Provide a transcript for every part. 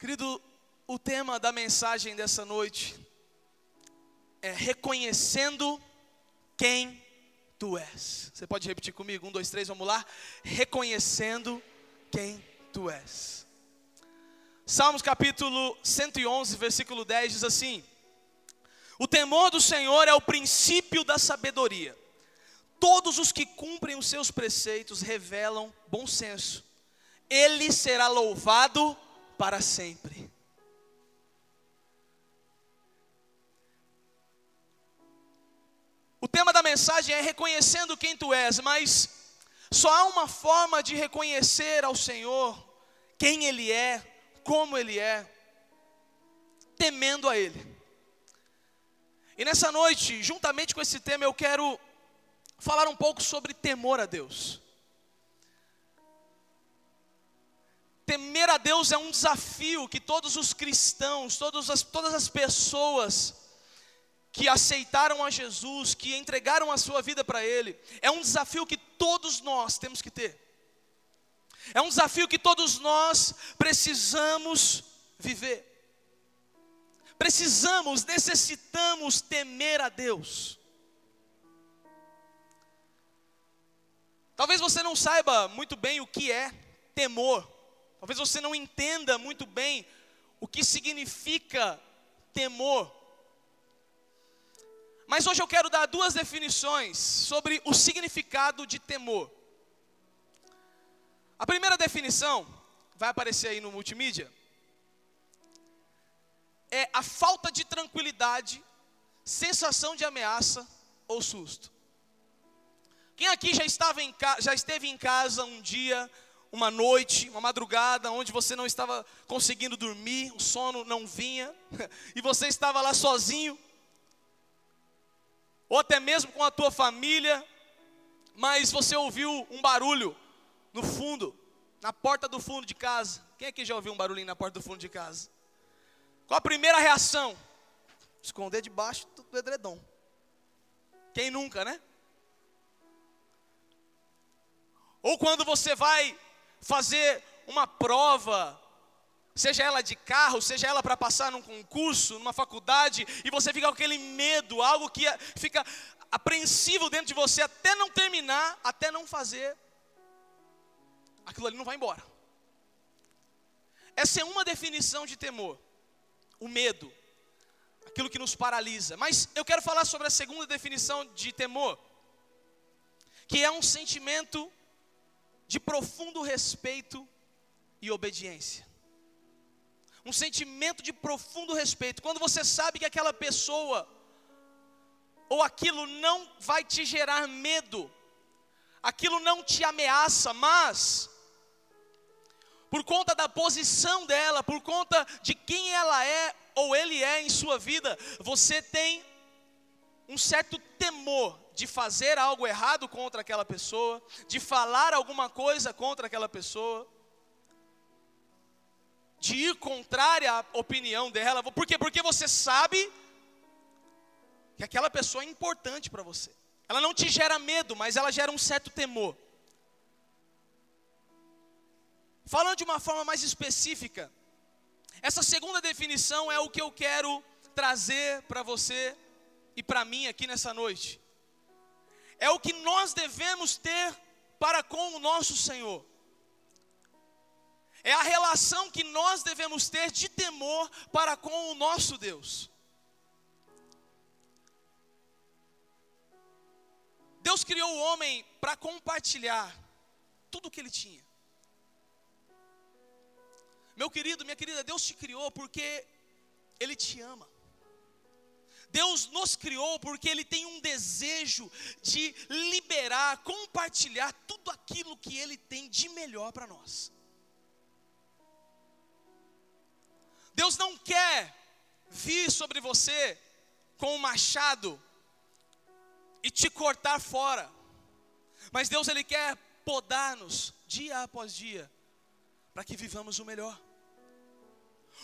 Querido, o tema da mensagem dessa noite é reconhecendo quem tu és. Você pode repetir comigo? Um, dois, três, vamos lá. Reconhecendo quem tu és. Salmos capítulo 111, versículo 10 diz assim: O temor do Senhor é o princípio da sabedoria. Todos os que cumprem os seus preceitos revelam bom senso. Ele será louvado para sempre. O tema da mensagem é reconhecendo quem tu és, mas só há uma forma de reconhecer ao Senhor quem Ele é, como Ele é, temendo a Ele. E nessa noite, juntamente com esse tema, eu quero falar um pouco sobre temor a Deus. Temer a Deus é um desafio que todos os cristãos, todas as, todas as pessoas que aceitaram a Jesus, que entregaram a sua vida para Ele, é um desafio que todos nós temos que ter. É um desafio que todos nós precisamos viver. Precisamos, necessitamos temer a Deus. Talvez você não saiba muito bem o que é temor. Talvez você não entenda muito bem o que significa temor. Mas hoje eu quero dar duas definições sobre o significado de temor. A primeira definição, vai aparecer aí no multimídia, é a falta de tranquilidade, sensação de ameaça ou susto. Quem aqui já, estava em, já esteve em casa um dia uma noite, uma madrugada, onde você não estava conseguindo dormir, o sono não vinha, e você estava lá sozinho, ou até mesmo com a tua família, mas você ouviu um barulho no fundo, na porta do fundo de casa. Quem aqui já ouviu um barulhinho na porta do fundo de casa? Qual a primeira reação? Esconder debaixo do edredom. Quem nunca, né? Ou quando você vai fazer uma prova, seja ela de carro, seja ela para passar num concurso, numa faculdade, e você fica com aquele medo, algo que fica apreensivo dentro de você até não terminar, até não fazer, aquilo ali não vai embora. Essa é uma definição de temor, o medo, aquilo que nos paralisa. Mas eu quero falar sobre a segunda definição de temor, que é um sentimento de profundo respeito e obediência. Um sentimento de profundo respeito. Quando você sabe que aquela pessoa ou aquilo não vai te gerar medo, aquilo não te ameaça, mas por conta da posição dela, por conta de quem ela é ou ele é em sua vida, você tem um certo temor de fazer algo errado contra aquela pessoa, de falar alguma coisa contra aquela pessoa, de ir contrária à opinião dela. Por quê? Porque você sabe que aquela pessoa é importante para você. Ela não te gera medo, mas ela gera um certo temor. Falando de uma forma mais específica, essa segunda definição é o que eu quero trazer para você e para mim aqui nessa noite é o que nós devemos ter para com o nosso Senhor. É a relação que nós devemos ter de temor para com o nosso Deus. Deus criou o homem para compartilhar tudo o que ele tinha. Meu querido, minha querida, Deus te criou porque Ele te ama. Deus nos criou porque Ele tem um desejo de liberar, compartilhar tudo aquilo que Ele tem de melhor para nós. Deus não quer vir sobre você com um machado e te cortar fora, mas Deus Ele quer podar-nos dia após dia, para que vivamos o melhor.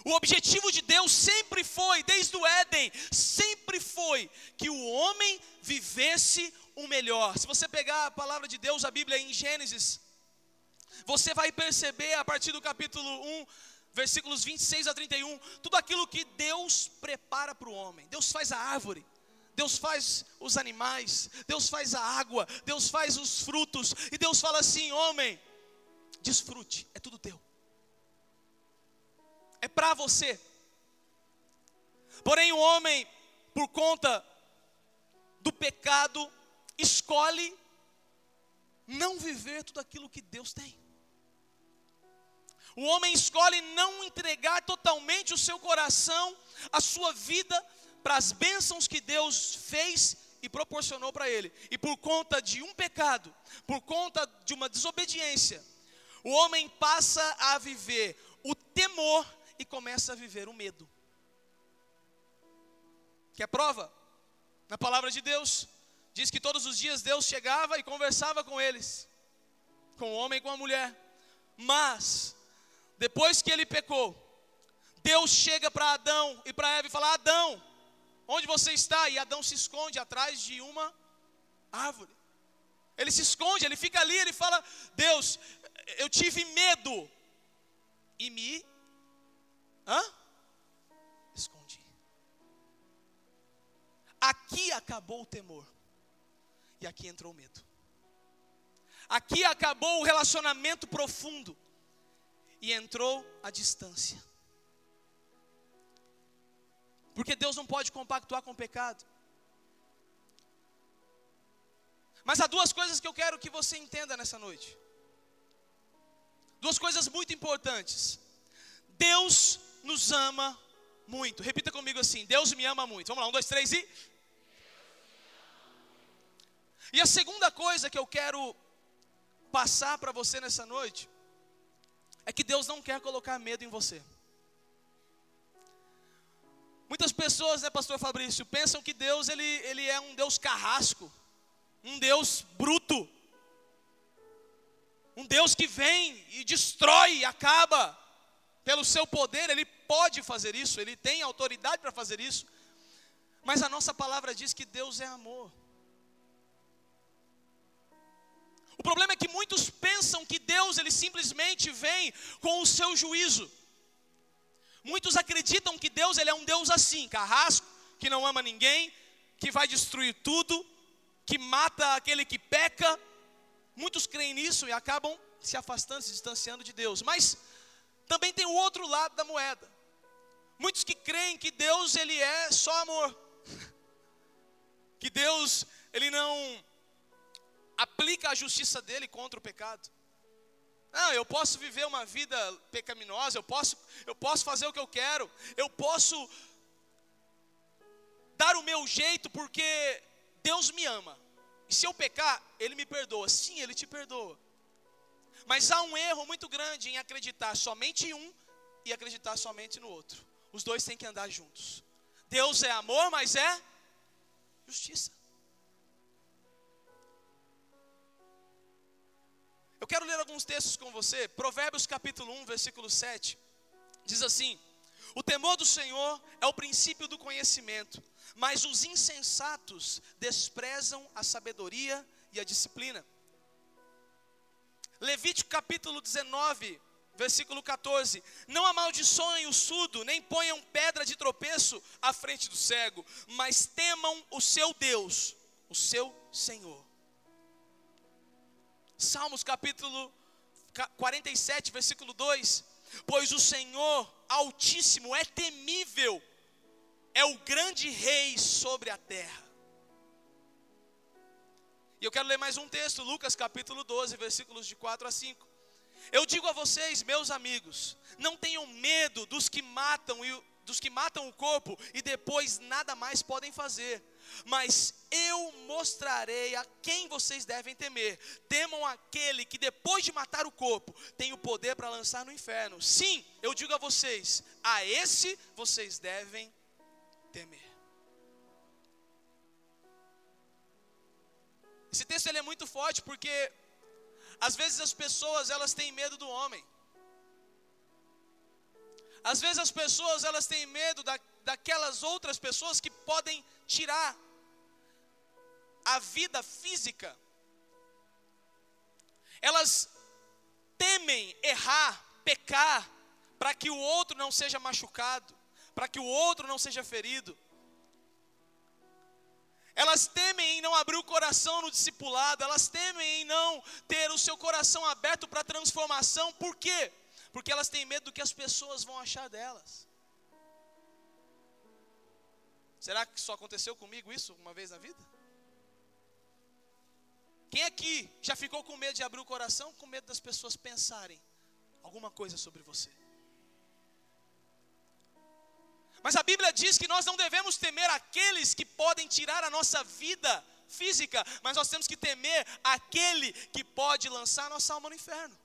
O objetivo de Deus sempre foi, desde o Éden, sempre foi que o homem vivesse o melhor. Se você pegar a palavra de Deus, a Bíblia em Gênesis, você vai perceber a partir do capítulo 1, versículos 26 a 31, tudo aquilo que Deus prepara para o homem. Deus faz a árvore, Deus faz os animais, Deus faz a água, Deus faz os frutos, e Deus fala assim: homem, desfrute, é tudo teu, é para você. Porém, o homem, por conta do pecado, escolhe não viver tudo aquilo que Deus tem. O homem escolhe não entregar totalmente o seu coração, a sua vida, para as bênçãos que Deus fez e proporcionou para ele. E por conta de um pecado, por conta de uma desobediência, o homem passa a viver o temor e começa a viver o medo. Que é prova? Na palavra de Deus, diz que todos os dias Deus chegava e conversava com eles, com o homem e com a mulher. Mas depois que ele pecou, Deus chega para Adão e para Eva e fala: Adão, onde você está? E Adão se esconde atrás de uma árvore. Ele se esconde, ele fica ali, ele fala: Deus, eu tive medo e me hã? escondi. Aqui acabou o temor e aqui entrou o medo. Aqui acabou o relacionamento profundo e entrou a distância. Porque Deus não pode compactuar com o pecado. Mas há duas coisas que eu quero que você entenda nessa noite. Duas coisas muito importantes. Deus nos ama muito. Repita comigo assim: Deus me ama muito. Vamos lá, um, dois, três e. E a segunda coisa que eu quero passar para você nessa noite é que Deus não quer colocar medo em você. Muitas pessoas, né, pastor Fabrício, pensam que Deus ele, ele é um Deus carrasco, um Deus bruto, um Deus que vem e destrói, acaba pelo seu poder, ele pode fazer isso, ele tem autoridade para fazer isso. Mas a nossa palavra diz que Deus é amor. O problema é que muitos pensam que Deus ele simplesmente vem com o seu juízo. Muitos acreditam que Deus ele é um Deus assim, carrasco, que não ama ninguém, que vai destruir tudo, que mata aquele que peca. Muitos creem nisso e acabam se afastando, se distanciando de Deus. Mas também tem o outro lado da moeda. Muitos que creem que Deus ele é só amor. Que Deus ele não aplica a justiça dele contra o pecado. Não, eu posso viver uma vida pecaminosa, eu posso, eu posso fazer o que eu quero, eu posso dar o meu jeito porque Deus me ama. E se eu pecar, Ele me perdoa. Sim, Ele te perdoa. Mas há um erro muito grande em acreditar somente em um e acreditar somente no outro. Os dois têm que andar juntos. Deus é amor, mas é justiça. Eu quero ler alguns textos com você. Provérbios capítulo 1, versículo 7. Diz assim: O temor do Senhor é o princípio do conhecimento, mas os insensatos desprezam a sabedoria e a disciplina. Levítico capítulo 19, versículo 14: Não amaldiçoem o surdo, nem ponham pedra de tropeço à frente do cego, mas temam o seu Deus, o seu Senhor. Salmos capítulo 47, versículo 2: Pois o Senhor Altíssimo é temível, é o grande rei sobre a terra. E eu quero ler mais um texto, Lucas capítulo 12, versículos de 4 a 5. Eu digo a vocês, meus amigos, não tenham medo dos que matam e dos que matam o corpo e depois nada mais podem fazer. Mas eu mostrarei a quem vocês devem temer. Temam aquele que depois de matar o corpo tem o poder para lançar no inferno. Sim, eu digo a vocês, a esse vocês devem temer. Esse texto ele é muito forte porque às vezes as pessoas elas têm medo do homem. Às vezes as pessoas elas têm medo da, daquelas outras pessoas que podem tirar a vida física. Elas temem errar, pecar, para que o outro não seja machucado, para que o outro não seja ferido. Elas temem em não abrir o coração no discipulado, elas temem em não ter o seu coração aberto para transformação. Por quê? Porque elas têm medo do que as pessoas vão achar delas. Será que só aconteceu comigo isso uma vez na vida? Quem aqui já ficou com medo de abrir o coração, com medo das pessoas pensarem alguma coisa sobre você? Mas a Bíblia diz que nós não devemos temer aqueles que podem tirar a nossa vida física, mas nós temos que temer aquele que pode lançar a nossa alma no inferno.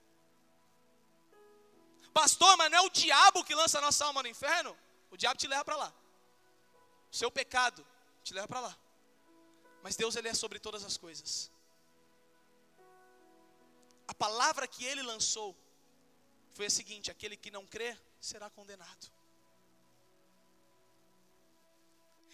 Pastor, mas não é o diabo que lança a nossa alma no inferno? O diabo te leva para lá. O seu pecado te leva para lá. Mas Deus ele é sobre todas as coisas. A palavra que ele lançou foi a seguinte: aquele que não crê será condenado.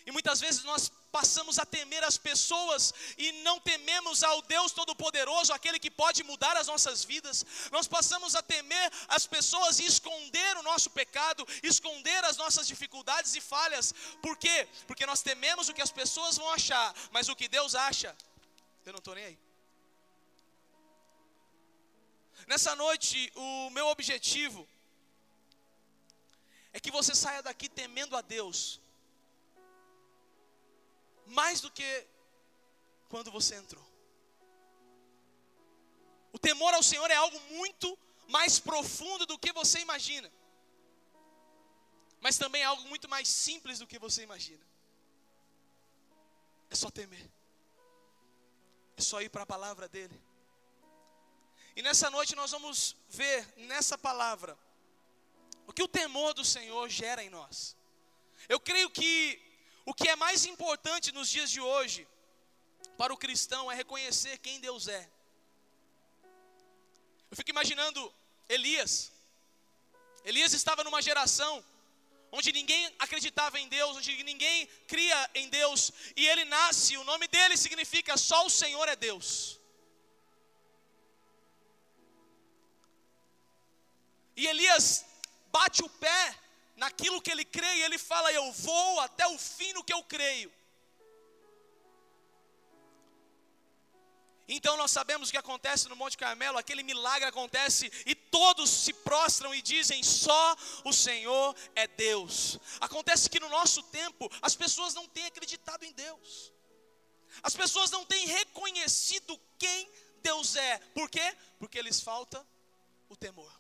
E muitas vezes nós passamos a temer as pessoas e não tememos ao Deus Todo-Poderoso, aquele que pode mudar as nossas vidas. Nós passamos a temer as pessoas e esconder o nosso pecado, esconder as nossas dificuldades e falhas. Por quê? Porque nós tememos o que as pessoas vão achar, mas o que Deus acha, eu não estou nem aí. Nessa noite, o meu objetivo é que você saia daqui temendo a Deus mais do que quando você entrou. O temor ao Senhor é algo muito mais profundo do que você imagina, mas também é algo muito mais simples do que você imagina. É só temer, é só ir para a palavra dEle. E nessa noite nós vamos ver nessa palavra o que o temor do Senhor gera em nós. Eu creio que o que é mais importante nos dias de hoje para o cristão é reconhecer quem Deus é. Eu fico imaginando Elias. Elias estava numa geração onde ninguém acreditava em Deus, onde ninguém cria em Deus, e ele nasce, o nome dele significa só o Senhor é Deus. E Elias bate o pé naquilo que ele crê, e ele fala: Eu vou até o fim no que eu creio. Então nós sabemos o que acontece no Monte Carmelo, aquele milagre acontece e todos se prostram e dizem: só o Senhor é Deus. Acontece que no nosso tempo as pessoas não têm acreditado em Deus, as pessoas não têm reconhecido quem Deus é, por quê? Porque lhes falta o temor.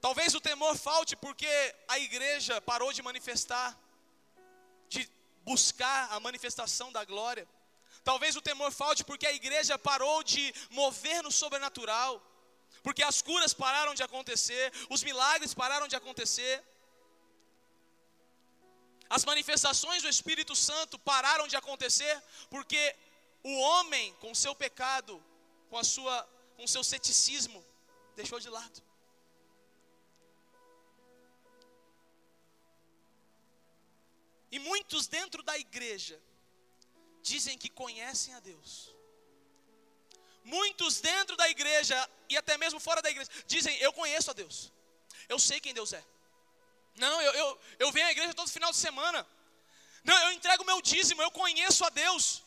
Talvez o temor falte porque a igreja parou de manifestar, de buscar a manifestação da glória. Talvez o temor falte porque a igreja parou de mover no sobrenatural, porque as curas pararam de acontecer, os milagres pararam de acontecer, as manifestações do Espírito Santo pararam de acontecer, porque o homem, com seu pecado, com a sua, com seu ceticismo, deixou de lado. E muitos dentro da igreja dizem que conhecem a Deus. Muitos dentro da igreja e até mesmo fora da igreja dizem: Eu conheço a Deus. Eu sei quem Deus é. Não, eu, eu, eu venho à igreja todo final de semana. Não, eu entrego meu dízimo, eu conheço a Deus.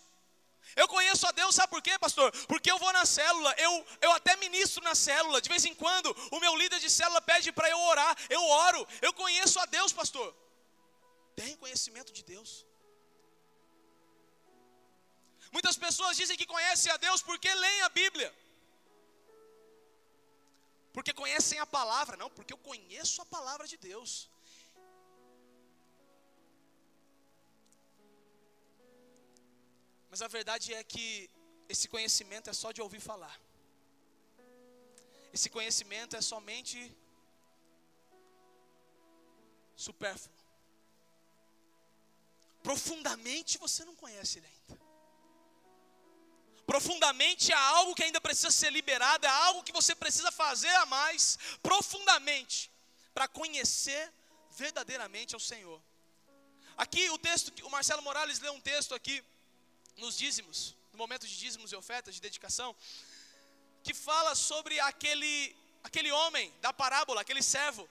Eu conheço a Deus, sabe por quê, pastor? Porque eu vou na célula, eu, eu até ministro na célula. De vez em quando, o meu líder de célula pede para eu orar, eu oro. Eu conheço a Deus, pastor. Tem conhecimento de Deus. Muitas pessoas dizem que conhecem a Deus porque leem a Bíblia. Porque conhecem a palavra, não, porque eu conheço a palavra de Deus. Mas a verdade é que esse conhecimento é só de ouvir falar. Esse conhecimento é somente supérfluo profundamente você não conhece ele ainda. Profundamente há algo que ainda precisa ser liberado, é algo que você precisa fazer a mais, profundamente, para conhecer verdadeiramente ao Senhor. Aqui o texto, o Marcelo Morales leu um texto aqui, nos dízimos, no momento de dízimos e ofertas, de dedicação, que fala sobre aquele, aquele homem da parábola, aquele servo,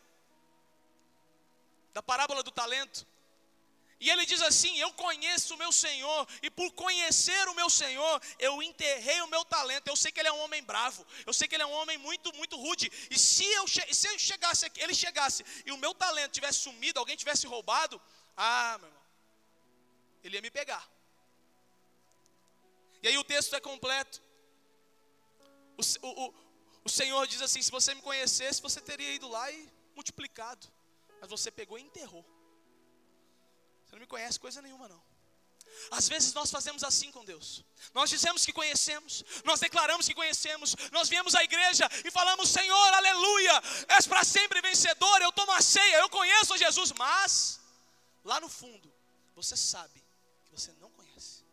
da parábola do talento. E ele diz assim: Eu conheço o meu Senhor, e por conhecer o meu Senhor, eu enterrei o meu talento. Eu sei que ele é um homem bravo, eu sei que ele é um homem muito, muito rude. E se eu, se eu chegasse aqui, ele chegasse e o meu talento tivesse sumido, alguém tivesse roubado, ah, meu irmão, ele ia me pegar. E aí o texto é completo. O, o, o Senhor diz assim: se você me conhecesse, você teria ido lá e multiplicado. Mas você pegou e enterrou. Você não me conhece coisa nenhuma, não. Às vezes nós fazemos assim com Deus. Nós dizemos que conhecemos, nós declaramos que conhecemos, nós viemos à igreja e falamos: Senhor, aleluia, és para sempre vencedor. Eu tomo a ceia, eu conheço Jesus, mas lá no fundo, você sabe que você não conhece.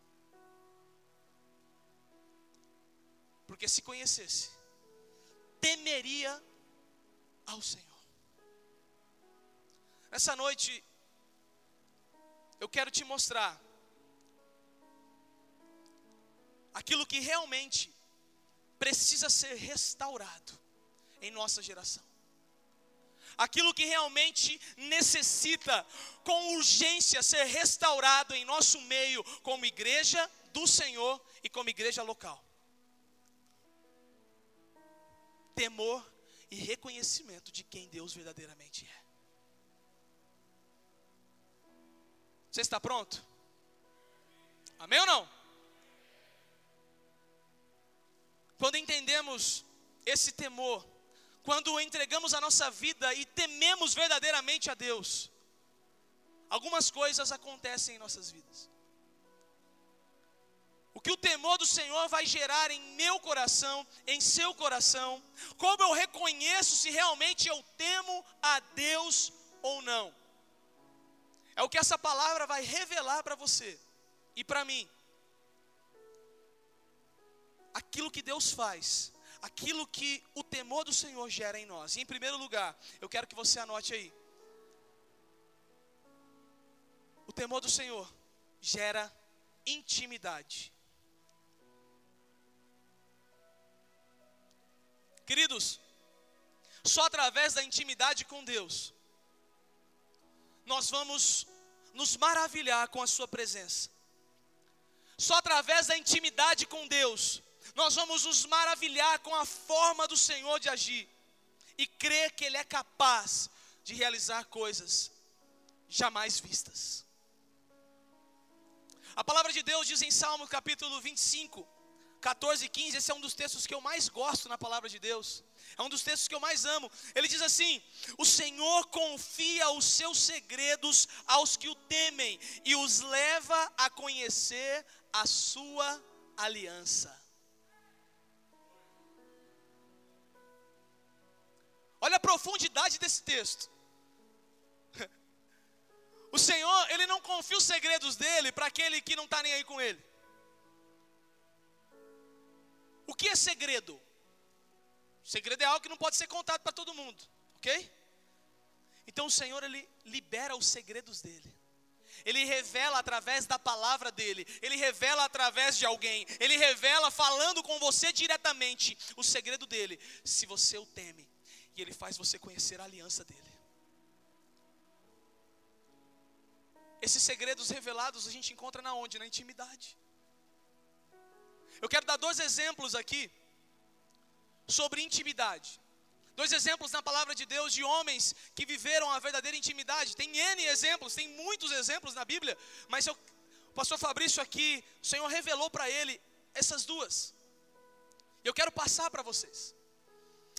Porque se conhecesse, temeria ao Senhor. Nessa noite, eu quero te mostrar aquilo que realmente precisa ser restaurado em nossa geração. Aquilo que realmente necessita com urgência ser restaurado em nosso meio como igreja do Senhor e como igreja local. Temor e reconhecimento de quem Deus verdadeiramente é. Você está pronto? Amém ou não? Quando entendemos esse temor, quando entregamos a nossa vida e tememos verdadeiramente a Deus, algumas coisas acontecem em nossas vidas. O que o temor do Senhor vai gerar em meu coração, em seu coração, como eu reconheço se realmente eu temo a Deus ou não. É o que essa palavra vai revelar para você e para mim. Aquilo que Deus faz, aquilo que o temor do Senhor gera em nós. E em primeiro lugar, eu quero que você anote aí. O temor do Senhor gera intimidade. Queridos, só através da intimidade com Deus nós vamos nos maravilhar com a Sua presença. Só através da intimidade com Deus, nós vamos nos maravilhar com a forma do Senhor de agir e crer que Ele é capaz de realizar coisas jamais vistas. A palavra de Deus diz em Salmo capítulo 25, 14 e 15, esse é um dos textos que eu mais gosto na palavra de Deus. É um dos textos que eu mais amo. Ele diz assim: O Senhor confia os seus segredos aos que o temem e os leva a conhecer a sua aliança. Olha a profundidade desse texto. O Senhor, Ele não confia os segredos dele para aquele que não está nem aí com Ele. O que é segredo? Segredo é algo que não pode ser contado para todo mundo, ok? Então o Senhor ele libera os segredos dele. Ele revela através da palavra dele, ele revela através de alguém, ele revela falando com você diretamente o segredo dele, se você o teme, e ele faz você conhecer a aliança dele. Esses segredos revelados a gente encontra na onde? Na intimidade. Eu quero dar dois exemplos aqui sobre intimidade. Dois exemplos na palavra de Deus de homens que viveram a verdadeira intimidade. Tem N exemplos, tem muitos exemplos na Bíblia, mas eu, o pastor Fabrício aqui, o Senhor revelou para ele essas duas. Eu quero passar para vocês.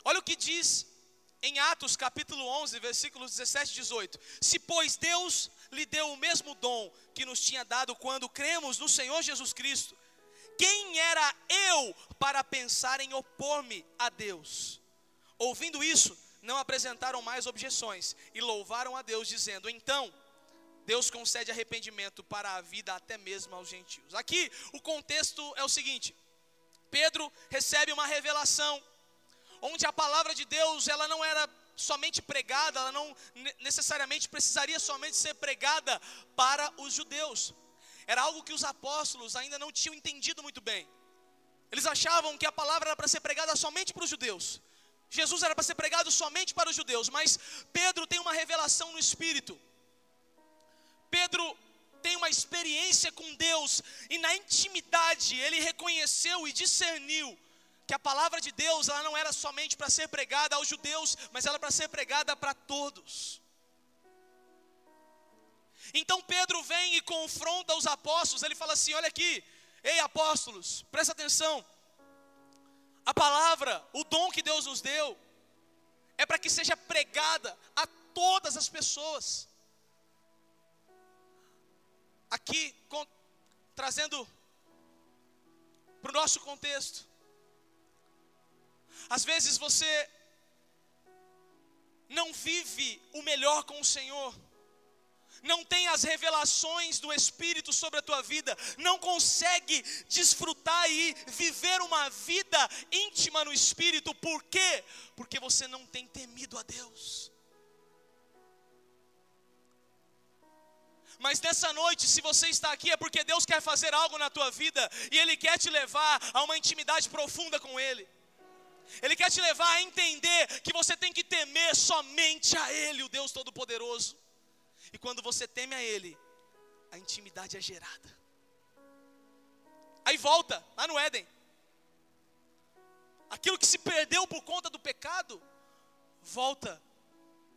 Olha o que diz em Atos capítulo 11, versículos 17 e 18: Se, pois, Deus lhe deu o mesmo dom que nos tinha dado quando cremos no Senhor Jesus Cristo, quem era eu para pensar em opor-me a Deus? Ouvindo isso, não apresentaram mais objeções e louvaram a Deus, dizendo: Então, Deus concede arrependimento para a vida até mesmo aos gentios. Aqui o contexto é o seguinte: Pedro recebe uma revelação onde a palavra de Deus ela não era somente pregada, ela não necessariamente precisaria somente ser pregada para os judeus. Era algo que os apóstolos ainda não tinham entendido muito bem. Eles achavam que a palavra era para ser pregada somente para os judeus. Jesus era para ser pregado somente para os judeus, mas Pedro tem uma revelação no espírito. Pedro tem uma experiência com Deus e na intimidade ele reconheceu e discerniu que a palavra de Deus ela não era somente para ser pregada aos judeus, mas ela para ser pregada para todos. Então Pedro vem e confronta os apóstolos, ele fala assim: olha aqui, ei apóstolos, presta atenção. A palavra, o dom que Deus nos deu, é para que seja pregada a todas as pessoas. Aqui, com, trazendo para o nosso contexto. Às vezes você não vive o melhor com o Senhor não tem as revelações do Espírito sobre a tua vida, não consegue desfrutar e viver uma vida íntima no Espírito, por quê? Porque você não tem temido a Deus. Mas nessa noite, se você está aqui, é porque Deus quer fazer algo na tua vida e Ele quer te levar a uma intimidade profunda com Ele. Ele quer te levar a entender que você tem que temer somente a Ele, o Deus Todo-Poderoso. E quando você teme a Ele, a intimidade é gerada. Aí volta, lá no Éden. Aquilo que se perdeu por conta do pecado, volta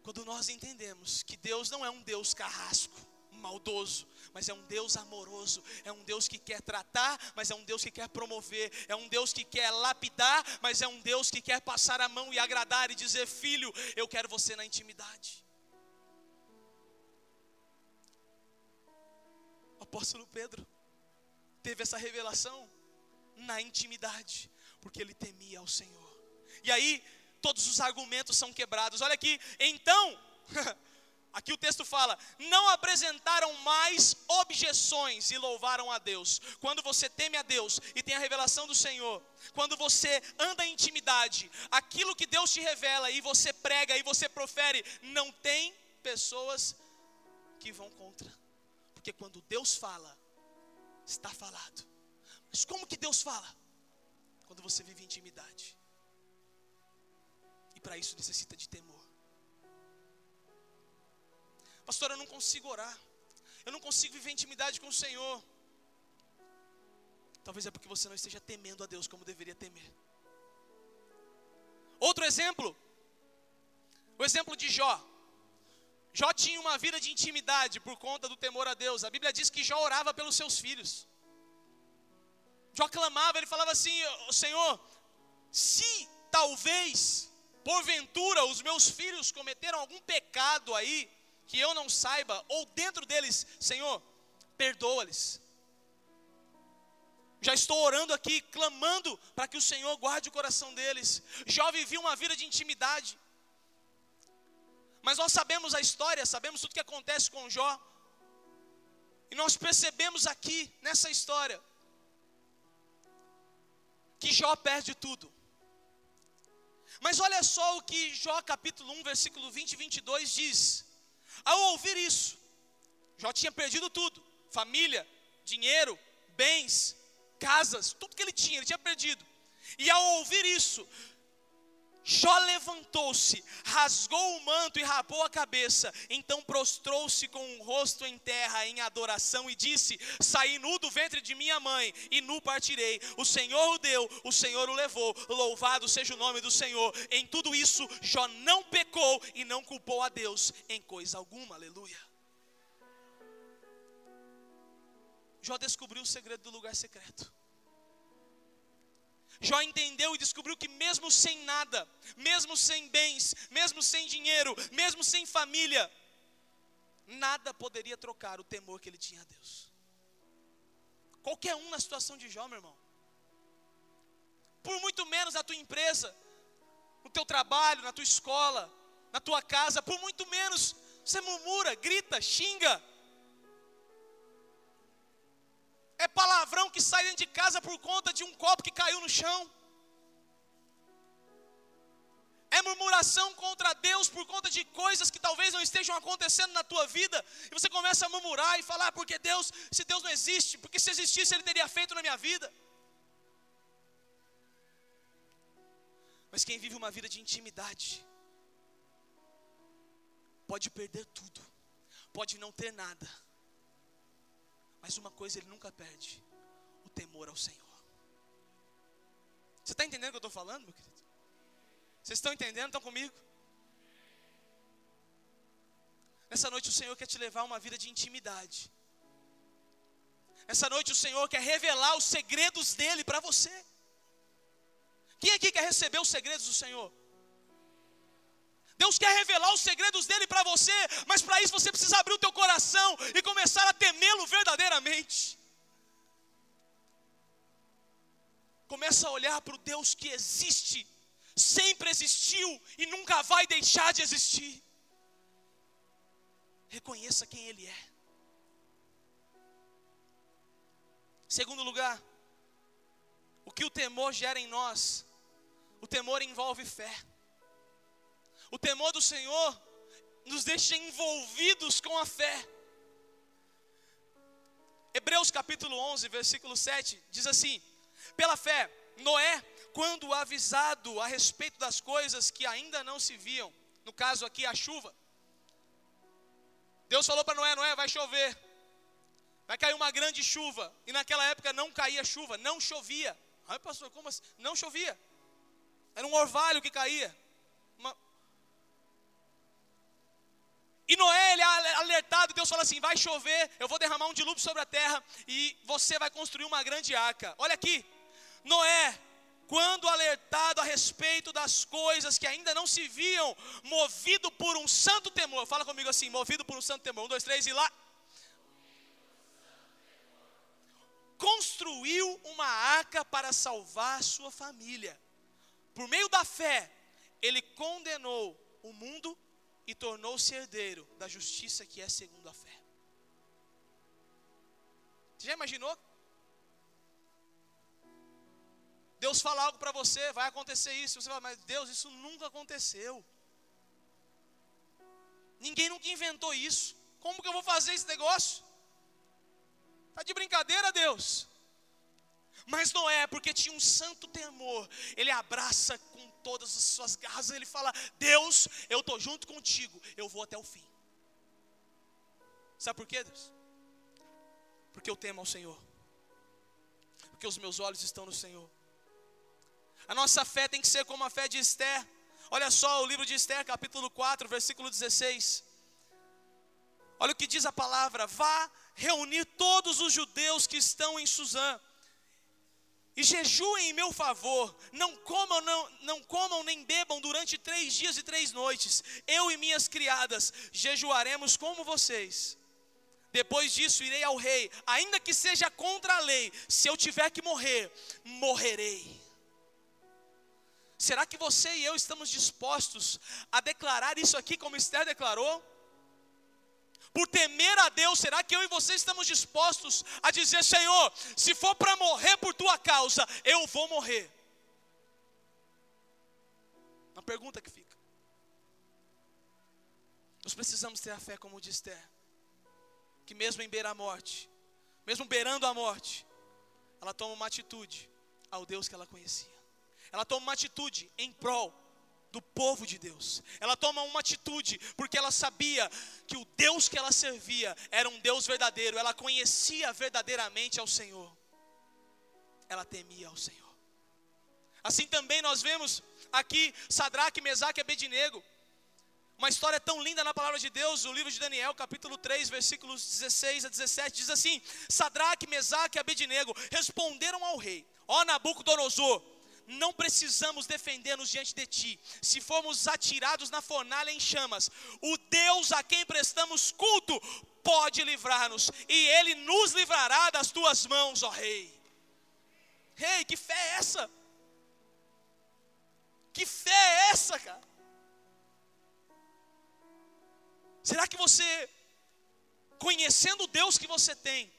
quando nós entendemos que Deus não é um Deus carrasco, maldoso, mas é um Deus amoroso, é um Deus que quer tratar, mas é um Deus que quer promover, é um Deus que quer lapidar, mas é um Deus que quer passar a mão e agradar e dizer: Filho, eu quero você na intimidade. Apóstolo Pedro teve essa revelação na intimidade, porque ele temia ao Senhor. E aí, todos os argumentos são quebrados. Olha aqui, então, aqui o texto fala: não apresentaram mais objeções e louvaram a Deus. Quando você teme a Deus e tem a revelação do Senhor, quando você anda em intimidade, aquilo que Deus te revela e você prega e você profere, não tem pessoas que vão contra. Porque quando Deus fala, está falado. Mas como que Deus fala? Quando você vive intimidade. E para isso necessita de temor. Pastor, eu não consigo orar. Eu não consigo viver intimidade com o Senhor. Talvez é porque você não esteja temendo a Deus como deveria temer. Outro exemplo, o exemplo de Jó. Jó tinha uma vida de intimidade por conta do temor a Deus. A Bíblia diz que Jó orava pelos seus filhos. Jó clamava, ele falava assim: Senhor, se talvez, porventura, os meus filhos cometeram algum pecado aí, que eu não saiba, ou dentro deles, Senhor, perdoa-lhes. Já estou orando aqui, clamando para que o Senhor guarde o coração deles. Jó vivia uma vida de intimidade. Mas nós sabemos a história, sabemos tudo que acontece com Jó. E nós percebemos aqui, nessa história, que Jó perde tudo. Mas olha só o que Jó capítulo 1, versículo 20 e 22 diz. Ao ouvir isso, Jó tinha perdido tudo: família, dinheiro, bens, casas, tudo que ele tinha, ele tinha perdido. E ao ouvir isso, Jó levantou-se, rasgou o manto e rapou a cabeça. Então prostrou-se com o rosto em terra em adoração e disse: Saí nu do ventre de minha mãe e nu partirei. O Senhor o deu, o Senhor o levou. Louvado seja o nome do Senhor. Em tudo isso, Jó não pecou e não culpou a Deus em coisa alguma. Aleluia. Jó descobriu o segredo do lugar secreto. Jó entendeu e descobriu que, mesmo sem nada, mesmo sem bens, mesmo sem dinheiro, mesmo sem família, nada poderia trocar o temor que ele tinha a Deus. Qualquer um na situação de Jó, meu irmão, por muito menos na tua empresa, no teu trabalho, na tua escola, na tua casa, por muito menos você murmura, grita, xinga, é palavrão que sai dentro de casa por conta de um copo que caiu no chão. É murmuração contra Deus por conta de coisas que talvez não estejam acontecendo na tua vida. E você começa a murmurar e falar, porque Deus, se Deus não existe, porque se existisse Ele teria feito na minha vida. Mas quem vive uma vida de intimidade pode perder tudo, pode não ter nada, mas uma coisa ele nunca perde: o temor ao Senhor. Você está entendendo o que eu estou falando, meu querido? Vocês estão entendendo? Estão comigo? Nessa noite o Senhor quer te levar a uma vida de intimidade. Essa noite o Senhor quer revelar os segredos dele para você. Quem aqui quer receber os segredos do Senhor? Deus quer revelar os segredos dele para você, mas para isso você precisa abrir o teu coração e começar a temê-lo verdadeiramente. Começa a olhar para o Deus que existe, sempre existiu e nunca vai deixar de existir. Reconheça quem Ele é. Segundo lugar, o que o temor gera em nós? O temor envolve fé. O temor do Senhor nos deixa envolvidos com a fé. Hebreus capítulo 11, versículo 7 diz assim: Pela fé, Noé, quando avisado a respeito das coisas que ainda não se viam, no caso aqui a chuva, Deus falou para Noé: Noé, vai chover. Vai cair uma grande chuva. E naquela época não caía chuva, não chovia. Ai, pastor, como assim? Não chovia. Era um orvalho que caía. E Noé, ele é alertado, Deus fala assim: vai chover, eu vou derramar um dilúvio sobre a terra e você vai construir uma grande arca. Olha aqui, Noé, quando alertado a respeito das coisas que ainda não se viam, movido por um santo temor, fala comigo assim: movido por um santo temor. Um, dois, três e lá. construiu uma arca para salvar sua família. Por meio da fé, ele condenou o mundo e tornou-se herdeiro da justiça que é segundo a fé. Você já imaginou? Deus fala algo para você, vai acontecer isso. Você fala, mas Deus, isso nunca aconteceu. Ninguém nunca inventou isso. Como que eu vou fazer esse negócio? Está de brincadeira, Deus. Mas não é, porque tinha um santo temor. Ele abraça com todas as suas garras. Ele fala: Deus, eu estou junto contigo. Eu vou até o fim. Sabe por quê, Deus? Porque eu temo ao Senhor. Porque os meus olhos estão no Senhor. A nossa fé tem que ser como a fé de Esther. Olha só o livro de Esther, capítulo 4, versículo 16. Olha o que diz a palavra: vá reunir todos os judeus que estão em Suzã e jejuem em meu favor, não comam, não, não comam nem bebam durante três dias e três noites. Eu e minhas criadas jejuaremos como vocês. Depois disso irei ao rei, ainda que seja contra a lei. Se eu tiver que morrer, morrerei. Será que você e eu estamos dispostos a declarar isso aqui como Esther declarou? Por temer a Deus, será que eu e você estamos dispostos a dizer: Senhor, se for para morrer por tua causa, eu vou morrer? Uma pergunta que fica. Nós precisamos ter a fé como diz Esther, que mesmo em beira a morte, mesmo beirando a morte, ela toma uma atitude ao Deus que ela conhecia. Ela toma uma atitude em prol do povo de Deus. Ela toma uma atitude porque ela sabia que o Deus que ela servia era um Deus verdadeiro. Ela conhecia verdadeiramente ao Senhor. Ela temia ao Senhor. Assim também nós vemos aqui Sadraque, Mesaque e Abednego. Uma história tão linda na palavra de Deus, o livro de Daniel, capítulo 3, versículos 16 a 17, diz assim: Sadraque, Mesaque e Abednego responderam ao rei: Ó Nabucodonosor, não precisamos defender-nos diante de ti. Se formos atirados na fornalha em chamas, o Deus a quem prestamos culto pode livrar-nos, e ele nos livrará das tuas mãos, ó Rei. Rei, que fé é essa? Que fé é essa, cara? Será que você, conhecendo o Deus que você tem,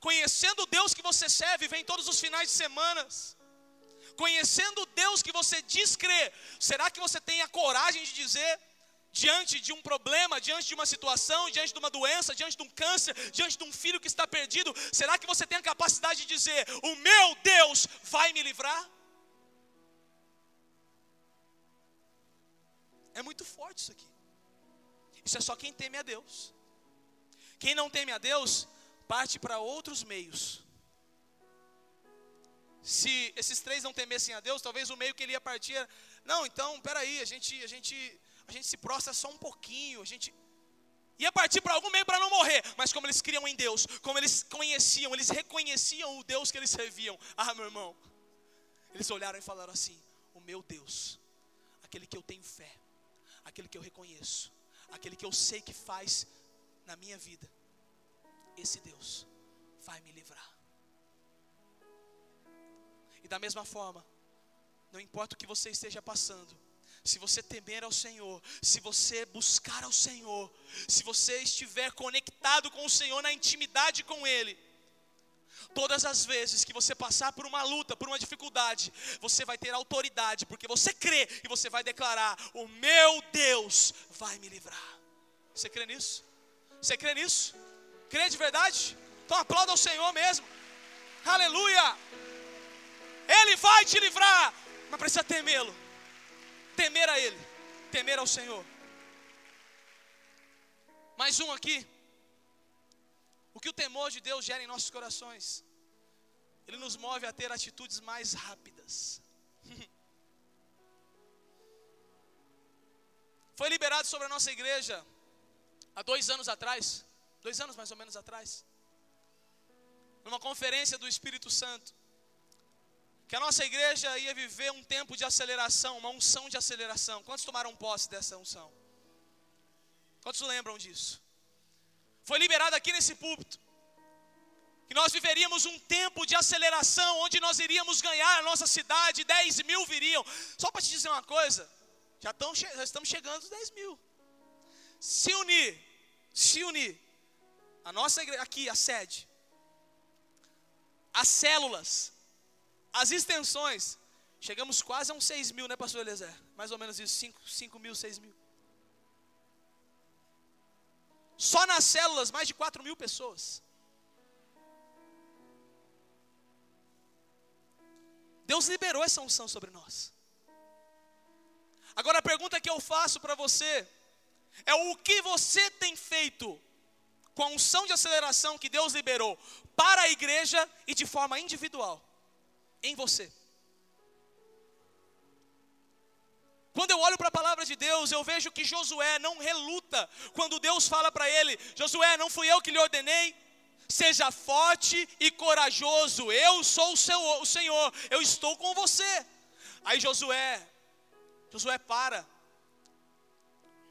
conhecendo o Deus que você serve, vem todos os finais de semanas, conhecendo o Deus que você diz crer, será que você tem a coragem de dizer, diante de um problema, diante de uma situação, diante de uma doença, diante de um câncer, diante de um filho que está perdido, será que você tem a capacidade de dizer: O meu Deus vai me livrar? É muito forte isso aqui. Isso é só quem teme a Deus. Quem não teme a Deus, parte para outros meios. Se esses três não temessem a Deus, talvez o meio que ele ia partir era, não, então, peraí, a gente, a gente, a gente se prostra só um pouquinho, a gente ia partir para algum meio para não morrer, mas como eles criam em Deus, como eles conheciam, eles reconheciam o Deus que eles serviam. Ah, meu irmão, eles olharam e falaram assim: O meu Deus, aquele que eu tenho fé, aquele que eu reconheço, aquele que eu sei que faz na minha vida, esse Deus vai me livrar. E da mesma forma, não importa o que você esteja passando, se você temer ao Senhor, se você buscar ao Senhor, se você estiver conectado com o Senhor na intimidade com Ele, todas as vezes que você passar por uma luta, por uma dificuldade, você vai ter autoridade, porque você crê e você vai declarar: O meu Deus vai me livrar. Você crê nisso? Você crê nisso? Crê de verdade? Então aplauda ao Senhor mesmo. Aleluia! Ele vai te livrar, mas precisa temê-lo temer a Ele, temer ao Senhor. Mais um aqui. O que o temor de Deus gera em nossos corações? Ele nos move a ter atitudes mais rápidas. Foi liberado sobre a nossa igreja há dois anos atrás, dois anos mais ou menos atrás, numa conferência do Espírito Santo que a nossa igreja ia viver um tempo de aceleração, uma unção de aceleração. Quantos tomaram posse dessa unção? Quantos lembram disso? Foi liberado aqui nesse púlpito que nós viveríamos um tempo de aceleração, onde nós iríamos ganhar a nossa cidade, 10 mil viriam. Só para te dizer uma coisa, já, já estamos chegando aos 10 mil. Se unir, se unir, a nossa igreja, aqui, a sede, as células, as extensões, chegamos quase a uns 6 mil, né, pastor Eliezer? Mais ou menos isso, 5, 5 mil, 6 mil. Só nas células, mais de 4 mil pessoas. Deus liberou essa unção sobre nós. Agora a pergunta que eu faço para você é o que você tem feito com a unção de aceleração que Deus liberou para a igreja e de forma individual em você. Quando eu olho para a palavra de Deus, eu vejo que Josué não reluta quando Deus fala para ele: Josué, não fui eu que lhe ordenei, seja forte e corajoso, eu sou o, seu, o Senhor, eu estou com você. Aí Josué, Josué para,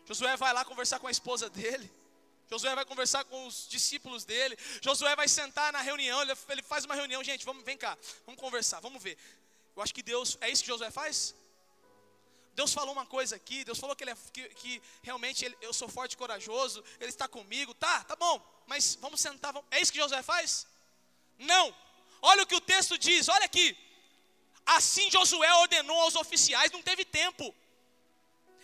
Josué vai lá conversar com a esposa dele. Josué vai conversar com os discípulos dele. Josué vai sentar na reunião. Ele, faz uma reunião. Gente, vamos, vem cá. Vamos conversar. Vamos ver. Eu acho que Deus. É isso que Josué faz? Deus falou uma coisa aqui. Deus falou que, ele é, que, que realmente ele, eu sou forte e corajoso. Ele está comigo. Tá, tá bom. Mas vamos sentar. Vamos, é isso que Josué faz? Não. Olha o que o texto diz. Olha aqui. Assim Josué ordenou aos oficiais. Não teve tempo.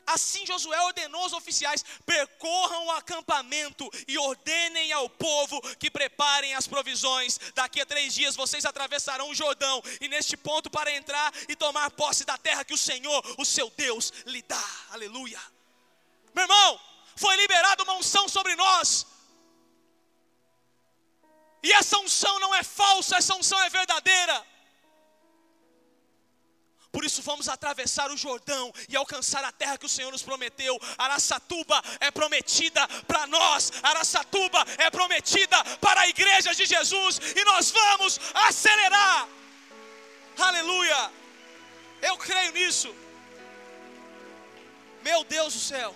Assim Josué ordenou aos oficiais: percorram o acampamento e ordenem ao povo que preparem as provisões. Daqui a três dias vocês atravessarão o Jordão, e neste ponto para entrar e tomar posse da terra que o Senhor, o seu Deus, lhe dá. Aleluia. Meu irmão, foi liberada uma unção sobre nós. E essa unção não é falsa, essa unção é verdadeira. Por isso vamos atravessar o Jordão e alcançar a terra que o Senhor nos prometeu. Araçatuba é prometida para nós. Araçatuba é prometida para a igreja de Jesus e nós vamos acelerar. Aleluia! Eu creio nisso. Meu Deus do céu.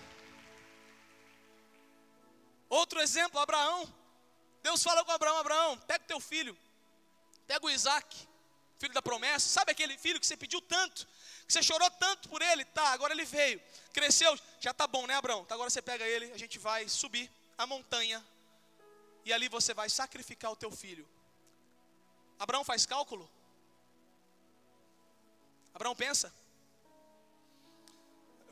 Outro exemplo, Abraão. Deus fala com Abraão: Abraão, pega o teu filho, pega o Isaac, filho da promessa. Sabe aquele filho que você pediu tanto, que você chorou tanto por ele? Tá, agora ele veio, cresceu, já tá bom, né, Abraão? Tá, agora você pega ele, a gente vai subir a montanha e ali você vai sacrificar o teu filho. Abraão faz cálculo? Abraão pensa?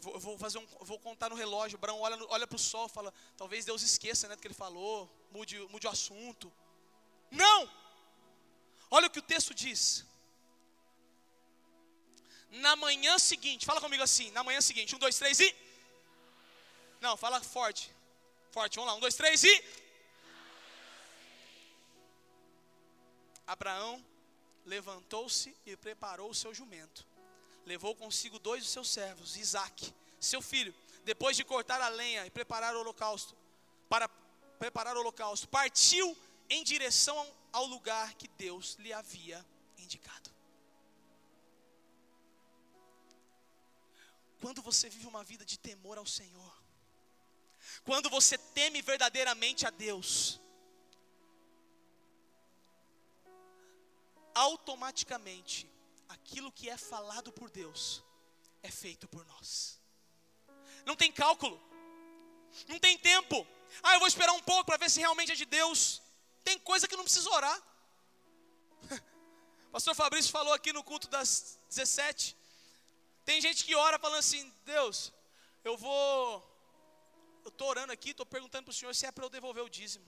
Eu vou, fazer um, vou contar no relógio. Abraão olha, olha para o sol, fala: talvez Deus esqueça né, do que ele falou, mude, mude o assunto. Não! Olha o que o texto diz na manhã seguinte, fala comigo assim, na manhã seguinte, um, dois, três e. Não, fala forte. Forte, vamos lá. Um, dois, três e. Abraão levantou-se e preparou o seu jumento. Levou consigo dois dos seus servos, Isaac, seu filho, depois de cortar a lenha e preparar o holocausto, para preparar o holocausto, partiu em direção ao lugar que Deus lhe havia indicado. Quando você vive uma vida de temor ao Senhor, quando você teme verdadeiramente a Deus, automaticamente aquilo que é falado por Deus é feito por nós. Não tem cálculo, não tem tempo. Ah, eu vou esperar um pouco para ver se realmente é de Deus. Tem coisa que não precisa orar. Pastor Fabrício falou aqui no culto das 17. Tem gente que ora falando assim: Deus, eu vou. Eu estou orando aqui, estou perguntando para o Senhor se é para eu devolver o dízimo.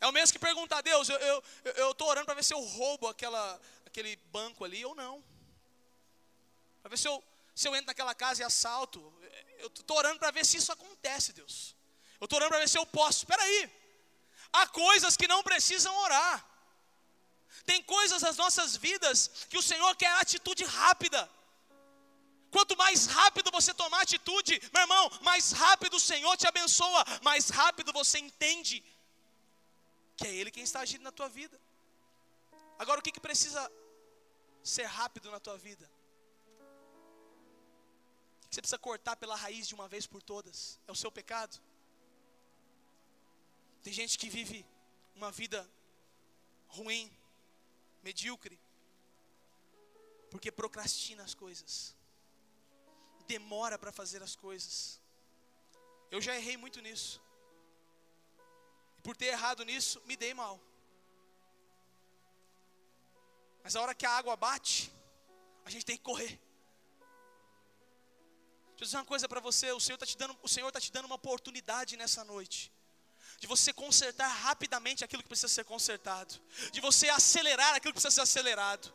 É o mesmo que perguntar, Deus, eu estou orando para ver se eu roubo aquela, aquele banco ali ou não. Para ver se eu, se eu entro naquela casa e assalto. Eu estou orando para ver se isso acontece, Deus. Eu estou orando para ver se eu posso. Espera aí. Há coisas que não precisam orar. Tem coisas nas nossas vidas que o Senhor quer atitude rápida. Quanto mais rápido você tomar atitude, meu irmão, mais rápido o Senhor te abençoa, mais rápido você entende que é Ele quem está agindo na tua vida. Agora, o que, que precisa ser rápido na tua vida? Você precisa cortar pela raiz de uma vez por todas? É o seu pecado? Tem gente que vive uma vida ruim, medíocre, porque procrastina as coisas, demora para fazer as coisas. Eu já errei muito nisso. E por ter errado nisso, me dei mal. Mas a hora que a água bate, a gente tem que correr. Deixa eu dizer uma coisa para você, o Senhor está te dando, o Senhor está te dando uma oportunidade nessa noite de você consertar rapidamente aquilo que precisa ser consertado, de você acelerar aquilo que precisa ser acelerado.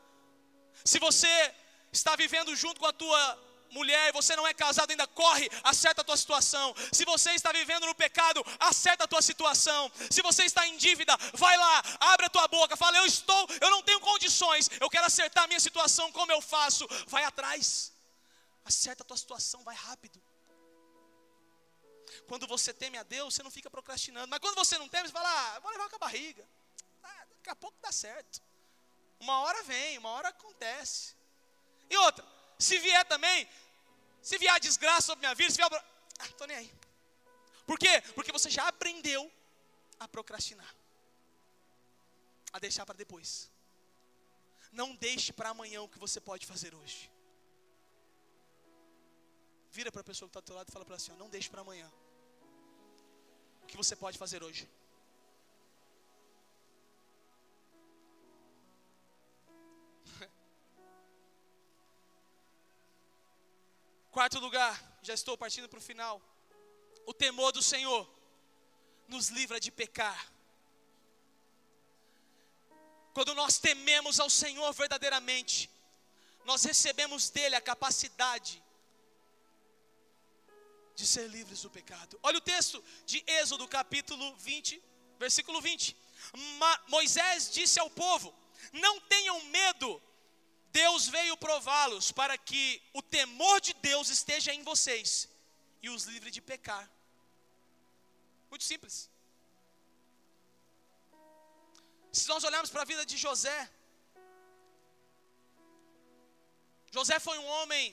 Se você está vivendo junto com a tua mulher, você não é casado ainda, corre, acerta a tua situação. Se você está vivendo no pecado, acerta a tua situação. Se você está em dívida, vai lá, abre a tua boca, fala: "Eu estou, eu não tenho condições, eu quero acertar a minha situação, como eu faço?" Vai atrás. Acerta a tua situação, vai rápido. Quando você teme a Deus, você não fica procrastinando. Mas quando você não teme, você fala, ah, vou levar com a barriga. Ah, daqui a pouco dá certo. Uma hora vem, uma hora acontece. E outra, se vier também, se vier a desgraça sobre minha vida, se vier. Ah, estou nem aí. Por quê? Porque você já aprendeu a procrastinar. A deixar para depois. Não deixe para amanhã o que você pode fazer hoje. Vira para a pessoa que está do teu lado e fala para ela assim: ó, não deixe para amanhã o que você pode fazer hoje? Quarto lugar, já estou partindo para o final. O temor do Senhor nos livra de pecar. Quando nós tememos ao Senhor verdadeiramente, nós recebemos dele a capacidade de ser livres do pecado. Olha o texto de Êxodo, capítulo 20, versículo 20. Ma Moisés disse ao povo: Não tenham medo, Deus veio prová-los para que o temor de Deus esteja em vocês e os livre de pecar. Muito simples. Se nós olharmos para a vida de José, José foi um homem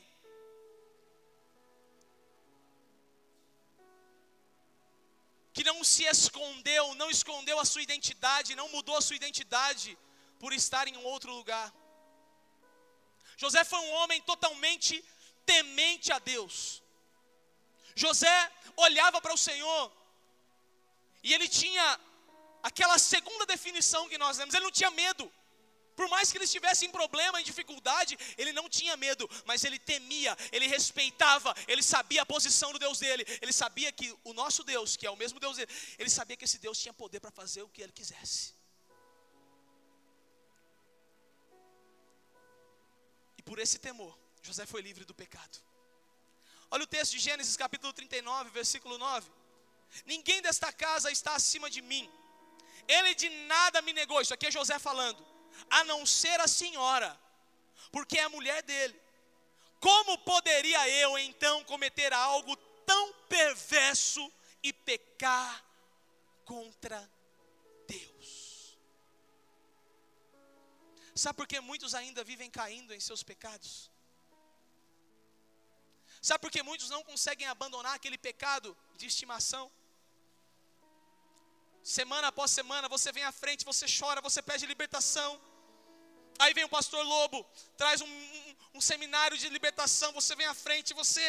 que não se escondeu, não escondeu a sua identidade, não mudou a sua identidade por estar em um outro lugar. José foi um homem totalmente temente a Deus. José olhava para o Senhor e ele tinha aquela segunda definição que nós lemos, ele não tinha medo. Por mais que ele estivesse em problema, em dificuldade, ele não tinha medo, mas ele temia, ele respeitava, ele sabia a posição do Deus dele, ele sabia que o nosso Deus, que é o mesmo Deus dele, ele sabia que esse Deus tinha poder para fazer o que ele quisesse. por esse temor, José foi livre do pecado. Olha o texto de Gênesis capítulo 39, versículo 9. Ninguém desta casa está acima de mim. Ele de nada me negou. Isso aqui é José falando. A não ser a senhora, porque é a mulher dele. Como poderia eu então cometer algo tão perverso e pecar contra Deus? Sabe por que muitos ainda vivem caindo em seus pecados? Sabe por que muitos não conseguem abandonar aquele pecado de estimação? Semana após semana você vem à frente, você chora, você pede libertação. Aí vem o pastor Lobo, traz um, um, um seminário de libertação. Você vem à frente, você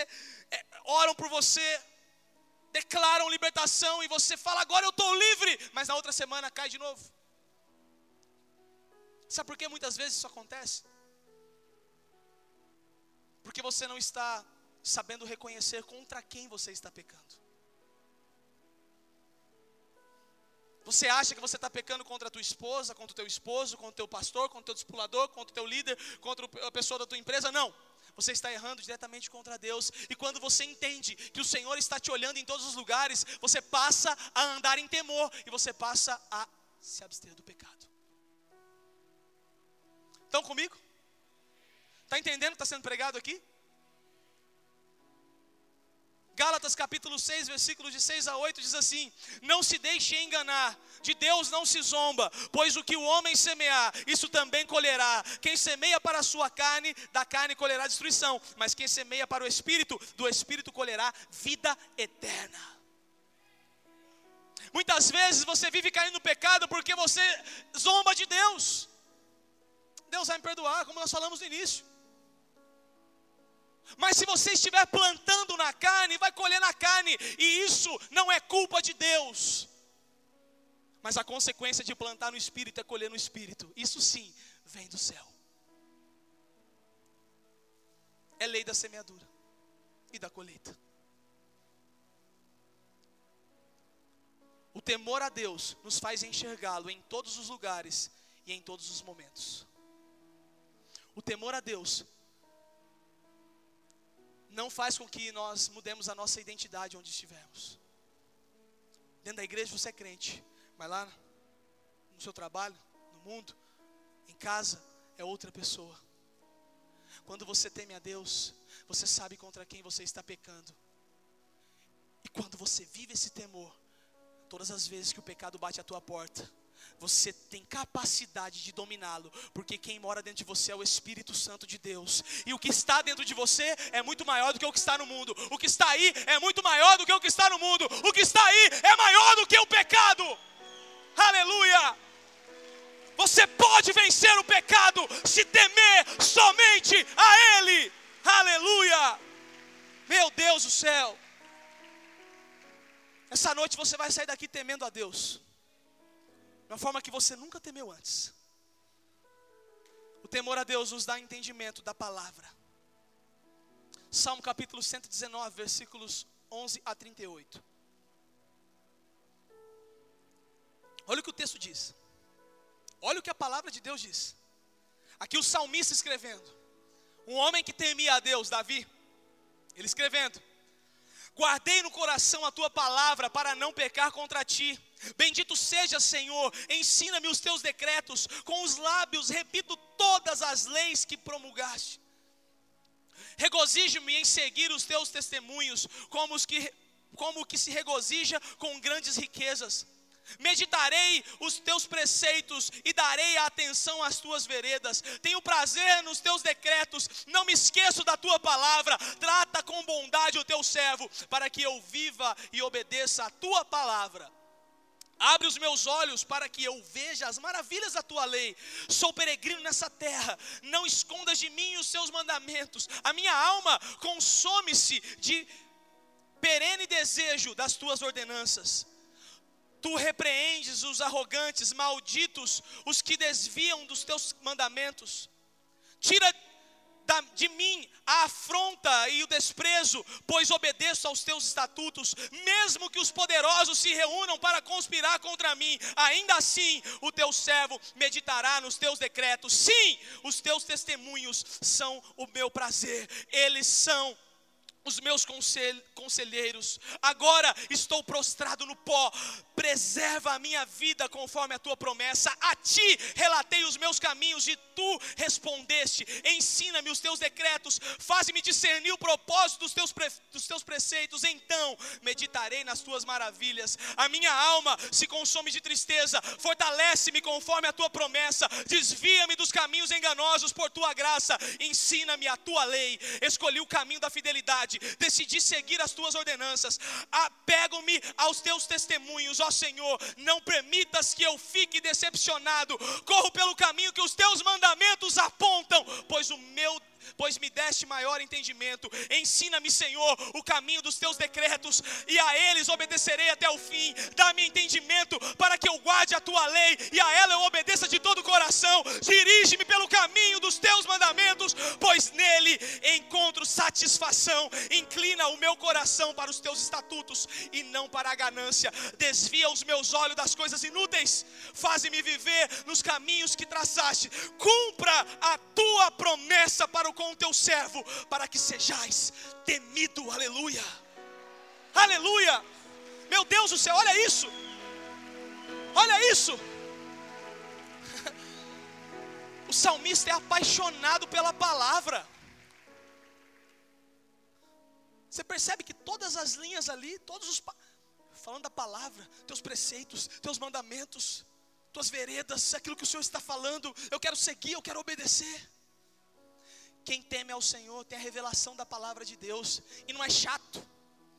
é, oram por você, declaram libertação e você fala: agora eu estou livre. Mas na outra semana cai de novo. Sabe por que muitas vezes isso acontece? Porque você não está sabendo reconhecer contra quem você está pecando. Você acha que você está pecando contra a tua esposa, contra o teu esposo, contra o teu pastor, contra o teu discipulador, contra o teu líder, contra a pessoa da tua empresa? Não. Você está errando diretamente contra Deus. E quando você entende que o Senhor está te olhando em todos os lugares, você passa a andar em temor e você passa a se abster do pecado. Estão comigo? Está entendendo o que está sendo pregado aqui? Gálatas capítulo 6, versículos de 6 a 8 diz assim: Não se deixe enganar, de Deus não se zomba, pois o que o homem semear, isso também colherá. Quem semeia para a sua carne, da carne colherá destruição, mas quem semeia para o espírito, do espírito colherá vida eterna. Muitas vezes você vive caindo no pecado porque você zomba de Deus. Deus vai me perdoar, como nós falamos no início. Mas se você estiver plantando na carne, vai colher na carne, e isso não é culpa de Deus. Mas a consequência de plantar no espírito é colher no espírito. Isso sim vem do céu. É lei da semeadura e da colheita. O temor a Deus nos faz enxergá-lo em todos os lugares e em todos os momentos. O temor a Deus não faz com que nós mudemos a nossa identidade onde estivermos. Dentro da igreja você é crente, mas lá no seu trabalho, no mundo, em casa, é outra pessoa. Quando você teme a Deus, você sabe contra quem você está pecando. E quando você vive esse temor, todas as vezes que o pecado bate à tua porta, você tem capacidade de dominá-lo, porque quem mora dentro de você é o Espírito Santo de Deus, e o que está dentro de você é muito maior do que o que está no mundo, o que está aí é muito maior do que o que está no mundo, o que está aí é maior do que o pecado, aleluia! Você pode vencer o pecado se temer somente a Ele, aleluia! Meu Deus do céu, essa noite você vai sair daqui temendo a Deus uma forma que você nunca temeu antes. O temor a Deus nos dá entendimento da palavra. Salmo capítulo 119, versículos 11 a 38. Olha o que o texto diz. Olha o que a palavra de Deus diz. Aqui o salmista escrevendo. Um homem que temia a Deus, Davi, ele escrevendo: Guardei no coração a tua palavra para não pecar contra ti. Bendito seja, Senhor, ensina-me os teus decretos, com os lábios repito todas as leis que promulgaste. Regozijo-me em seguir os teus testemunhos, como os que como que se regozija com grandes riquezas. Meditarei os teus preceitos e darei atenção às tuas veredas. Tenho prazer nos teus decretos, não me esqueço da tua palavra. Trata com bondade o teu servo, para que eu viva e obedeça a tua palavra. Abre os meus olhos para que eu veja as maravilhas da tua lei. Sou peregrino nessa terra, não escondas de mim os seus mandamentos. A minha alma consome-se de perene desejo das tuas ordenanças. Tu repreendes os arrogantes, malditos os que desviam dos teus mandamentos. Tira de mim a afronta e o desprezo, pois obedeço aos teus estatutos, mesmo que os poderosos se reúnam para conspirar contra mim, ainda assim o teu servo meditará nos teus decretos. Sim, os teus testemunhos são o meu prazer, eles são os meus conselheiros. Agora estou prostrado no pó. Preserva a minha vida conforme a tua promessa. A ti relatei os meus caminhos e tu respondeste. Ensina-me os teus decretos. Faz-me discernir o propósito dos teus, pre, dos teus preceitos. Então meditarei nas tuas maravilhas. A minha alma se consome de tristeza. Fortalece-me conforme a tua promessa. Desvia-me dos caminhos enganosos por tua graça. Ensina-me a tua lei. Escolhi o caminho da fidelidade decidi seguir as tuas ordenanças, apego-me aos teus testemunhos, ó Senhor, não permitas que eu fique decepcionado, corro pelo caminho que os teus mandamentos apontam, pois o meu pois me deste maior entendimento. Ensina-me, Senhor, o caminho dos teus decretos, e a eles obedecerei até o fim. Dá-me entendimento para que eu guarde a tua lei, e a ela eu obedeça de todo o coração. Dirige-me pelo caminho dos teus mandamentos, pois nele satisfação. Inclina o meu coração para os teus estatutos e não para a ganância. Desvia os meus olhos das coisas inúteis. Faze-me viver nos caminhos que traçaste. Cumpra a tua promessa para com o teu servo, para que sejais temido, aleluia, aleluia, meu Deus do céu, olha isso, olha isso, o salmista é apaixonado pela palavra, você percebe que todas as linhas ali, todos os falando da palavra, teus preceitos, teus mandamentos, tuas veredas, aquilo que o Senhor está falando, eu quero seguir, eu quero obedecer. Quem teme ao Senhor tem a revelação da palavra de Deus, e não é chato,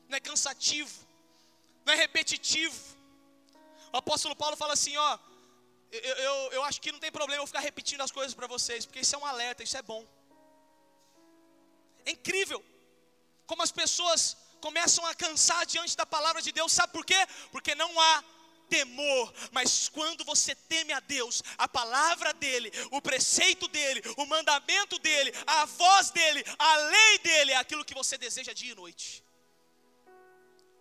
não é cansativo, não é repetitivo. O apóstolo Paulo fala assim: ó, eu, eu, eu acho que não tem problema eu ficar repetindo as coisas para vocês, porque isso é um alerta, isso é bom. É incrível como as pessoas começam a cansar diante da palavra de Deus, sabe por quê? Porque não há temor, mas quando você teme a Deus, a palavra dEle, o preceito dEle, o mandamento dEle, a voz dEle, a lei dEle, é aquilo que você deseja dia e noite.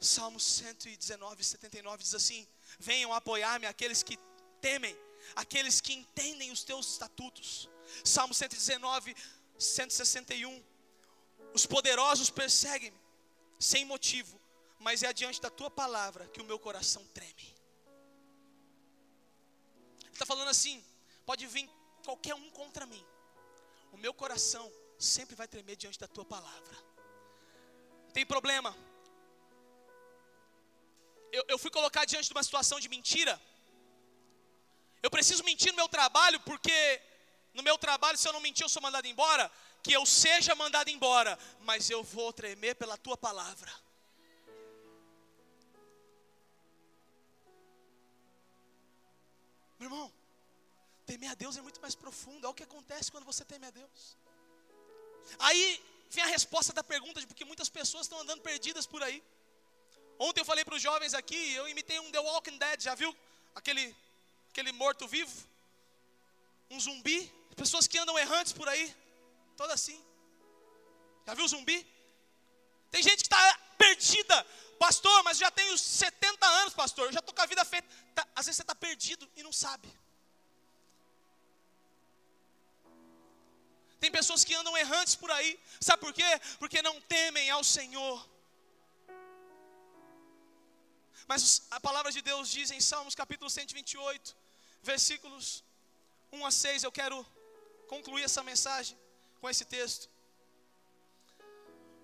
Salmo 119, 79 diz assim: Venham apoiar-me aqueles que temem, aqueles que entendem os teus estatutos. Salmo 119, 161. Os poderosos perseguem-me sem motivo, mas é adiante da tua palavra que o meu coração treme está falando assim: pode vir qualquer um contra mim, o meu coração sempre vai tremer diante da tua palavra. Tem problema. Eu, eu fui colocar diante de uma situação de mentira. Eu preciso mentir no meu trabalho, porque no meu trabalho, se eu não mentir, eu sou mandado embora. Que eu seja mandado embora, mas eu vou tremer pela tua palavra. Meu irmão, temer a Deus é muito mais profundo. É o que acontece quando você teme a Deus. Aí vem a resposta da pergunta, de porque muitas pessoas estão andando perdidas por aí. Ontem eu falei para os jovens aqui, eu imitei um The Walking Dead, já viu? Aquele, aquele morto-vivo, um zumbi, pessoas que andam errantes por aí, toda assim. Já viu zumbi? Tem gente que está perdida, pastor, mas já tenho 70 anos, pastor, eu já estou com a vida feita. Tá, às vezes você está perdido e não sabe. Tem pessoas que andam errantes por aí, sabe por quê? Porque não temem ao Senhor. Mas a palavra de Deus diz em Salmos capítulo 128, versículos 1 a 6, eu quero concluir essa mensagem com esse texto.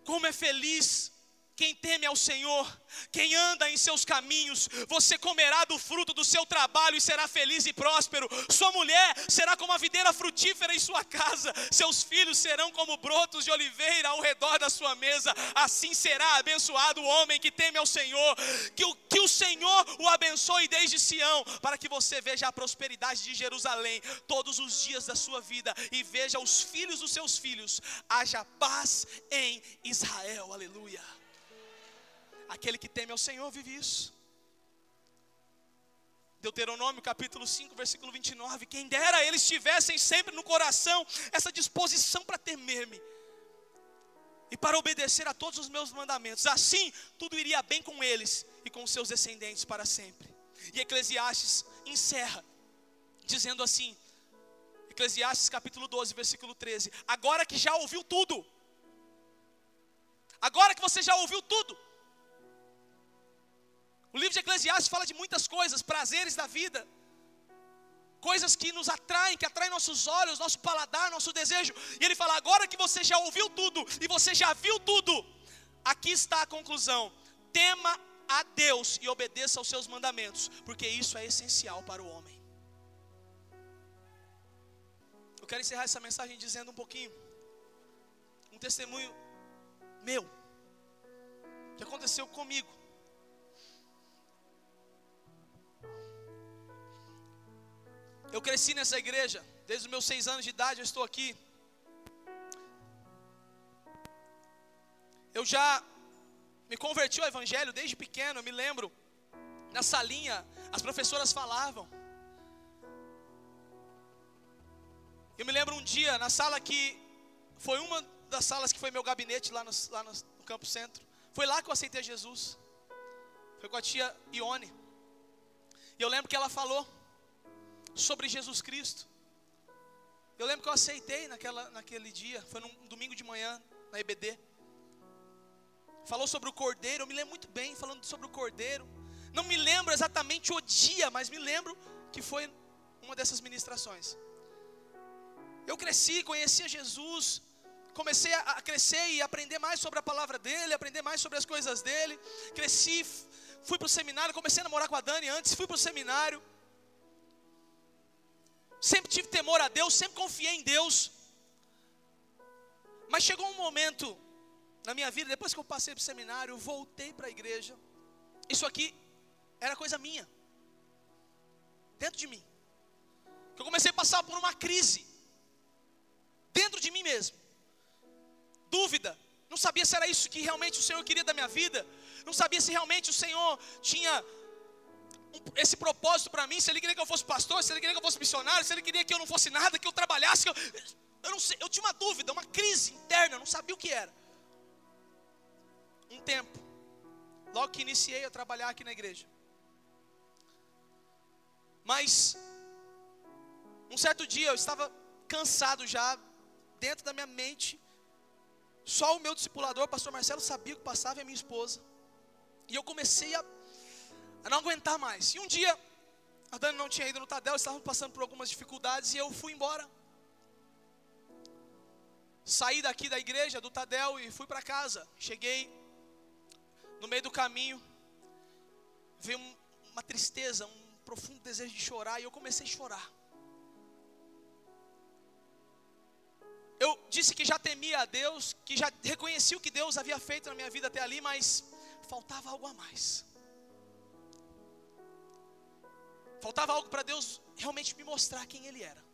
Como é feliz quem teme ao Senhor, quem anda em seus caminhos, você comerá do fruto do seu trabalho e será feliz e próspero. Sua mulher será como a videira frutífera em sua casa, seus filhos serão como brotos de oliveira ao redor da sua mesa. Assim será abençoado o homem que teme ao Senhor. Que o, que o Senhor o abençoe desde Sião, para que você veja a prosperidade de Jerusalém todos os dias da sua vida e veja os filhos dos seus filhos. Haja paz em Israel. Aleluia. Aquele que teme ao Senhor vive isso. Deuteronômio capítulo 5, versículo 29. Quem dera eles tivessem sempre no coração essa disposição para temer-me e para obedecer a todos os meus mandamentos. Assim, tudo iria bem com eles e com seus descendentes para sempre. E Eclesiastes encerra dizendo assim: Eclesiastes capítulo 12, versículo 13. Agora que já ouviu tudo, agora que você já ouviu tudo, o livro de Eclesiastes fala de muitas coisas, prazeres da vida, coisas que nos atraem, que atraem nossos olhos, nosso paladar, nosso desejo. E ele fala: agora que você já ouviu tudo e você já viu tudo, aqui está a conclusão: tema a Deus e obedeça aos seus mandamentos, porque isso é essencial para o homem. Eu quero encerrar essa mensagem dizendo um pouquinho, um testemunho meu, que aconteceu comigo. Eu cresci nessa igreja, desde os meus seis anos de idade eu estou aqui. Eu já me converti ao Evangelho desde pequeno, eu me lembro, na salinha, as professoras falavam. Eu me lembro um dia, na sala que foi uma das salas que foi meu gabinete lá no, lá no, no Campo Centro. Foi lá que eu aceitei Jesus. Foi com a tia Ione. E eu lembro que ela falou sobre Jesus Cristo. Eu lembro que eu aceitei naquela, naquele dia, foi num domingo de manhã, na EBD. Falou sobre o cordeiro, eu me lembro muito bem falando sobre o cordeiro. Não me lembro exatamente o dia, mas me lembro que foi uma dessas ministrações. Eu cresci, conhecia Jesus, comecei a crescer e aprender mais sobre a palavra dele, aprender mais sobre as coisas dele. Cresci, fui para o seminário, comecei a namorar com a Dani antes, fui para o seminário sempre tive temor a Deus, sempre confiei em Deus. Mas chegou um momento na minha vida, depois que eu passei para o seminário, voltei para a igreja. Isso aqui era coisa minha, dentro de mim. Eu comecei a passar por uma crise, dentro de mim mesmo. Dúvida, não sabia se era isso que realmente o Senhor queria da minha vida, não sabia se realmente o Senhor tinha esse propósito para mim, se ele queria que eu fosse pastor, se ele queria que eu fosse missionário, se ele queria que eu não fosse nada, que eu trabalhasse, que eu, eu não sei, eu tinha uma dúvida, uma crise interna, eu não sabia o que era. Um tempo, logo que iniciei a trabalhar aqui na igreja. Mas um certo dia eu estava cansado já dentro da minha mente. Só o meu discipulador, o pastor Marcelo, sabia o que passava e a minha esposa. E eu comecei a a não aguentar mais. E um dia, a Dani não tinha ido no Tadel, estávamos passando por algumas dificuldades e eu fui embora. Saí daqui da igreja, do Tadel e fui para casa. Cheguei no meio do caminho, veio uma tristeza, um profundo desejo de chorar e eu comecei a chorar. Eu disse que já temia a Deus, que já reconhecia o que Deus havia feito na minha vida até ali, mas faltava algo a mais. Faltava algo para Deus realmente me mostrar quem Ele era.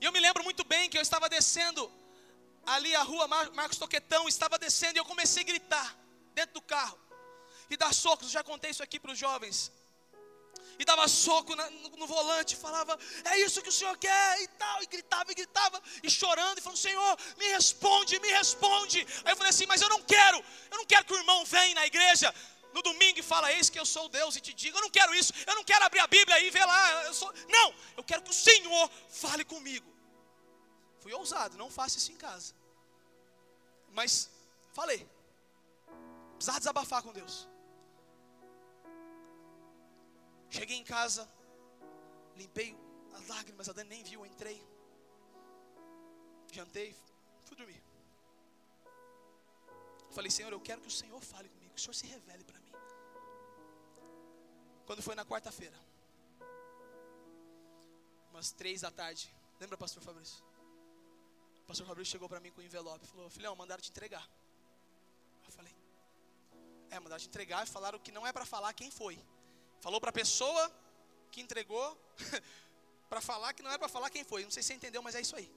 E eu me lembro muito bem que eu estava descendo ali a rua Marcos Toquetão, estava descendo e eu comecei a gritar dentro do carro e dar socos. Já contei isso aqui para os jovens. E dava soco na, no, no, volante, falava, é isso que o Senhor quer e tal, e gritava e gritava, e chorando, e falando, Senhor, me responde, me responde. Aí eu falei assim, mas eu não quero, eu não quero que o irmão venha na igreja no domingo e fala: Eis que eu sou Deus e te digo. Eu não quero isso, eu não quero abrir a Bíblia e ver lá. Eu sou... Não, eu quero que o Senhor fale comigo. Fui ousado, não faça isso em casa. Mas falei, precisava desabafar com Deus. Cheguei em casa, limpei as lágrimas, a Dani nem viu, entrei, jantei, fui dormir. Falei, Senhor, eu quero que o Senhor fale comigo, que o Senhor se revele para mim. Quando foi na quarta-feira, umas três da tarde, lembra, pastor Fabrício? O pastor Fabrício chegou para mim com um envelope, falou: Filhão, mandaram te entregar. Eu falei: É, mandaram te entregar e falaram que não é para falar quem foi. Falou para a pessoa que entregou, para falar que não é para falar quem foi. Não sei se você entendeu, mas é isso aí.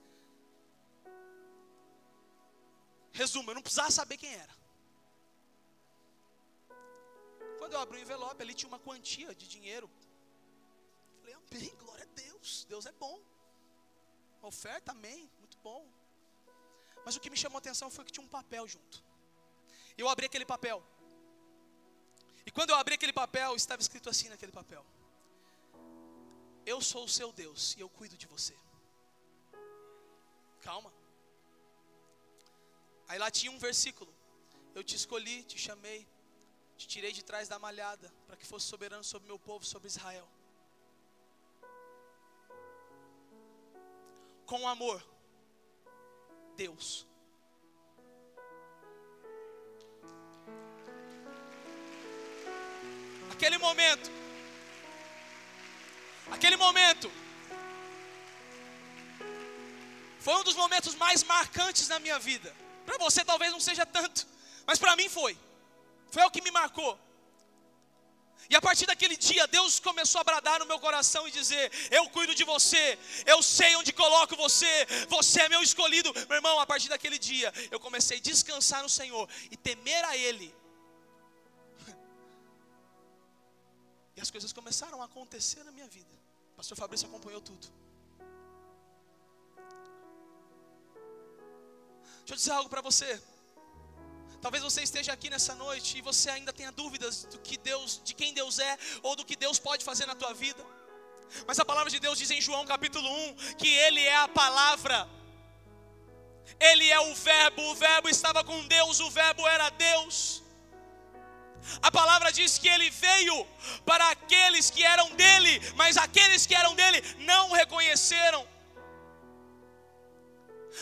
Resumo, eu não precisava saber quem era. Quando eu abri o envelope, ali tinha uma quantia de dinheiro. Falei, amém, glória a Deus, Deus é bom. Oferta, amém, muito bom. Mas o que me chamou a atenção foi que tinha um papel junto. Eu abri aquele papel. E quando eu abri aquele papel, estava escrito assim naquele papel: Eu sou o seu Deus e eu cuido de você. Calma. Aí lá tinha um versículo: Eu te escolhi, te chamei, te tirei de trás da malhada, para que fosse soberano sobre meu povo, sobre Israel. Com amor, Deus Aquele momento. Aquele momento. Foi um dos momentos mais marcantes na minha vida. Para você talvez não seja tanto, mas para mim foi. Foi o que me marcou. E a partir daquele dia, Deus começou a bradar no meu coração e dizer: Eu cuido de você, eu sei onde coloco você, você é meu escolhido. Meu irmão, a partir daquele dia, eu comecei a descansar no Senhor e temer a Ele E as coisas começaram a acontecer na minha vida. O pastor Fabrício acompanhou tudo. Deixa eu dizer algo para você. Talvez você esteja aqui nessa noite e você ainda tenha dúvidas do que Deus, de quem Deus é ou do que Deus pode fazer na tua vida. Mas a palavra de Deus diz em João capítulo 1 que ele é a palavra. Ele é o verbo, o verbo estava com Deus, o verbo era Deus. A palavra diz que ele veio para aqueles que eram dele, mas aqueles que eram dele não o reconheceram.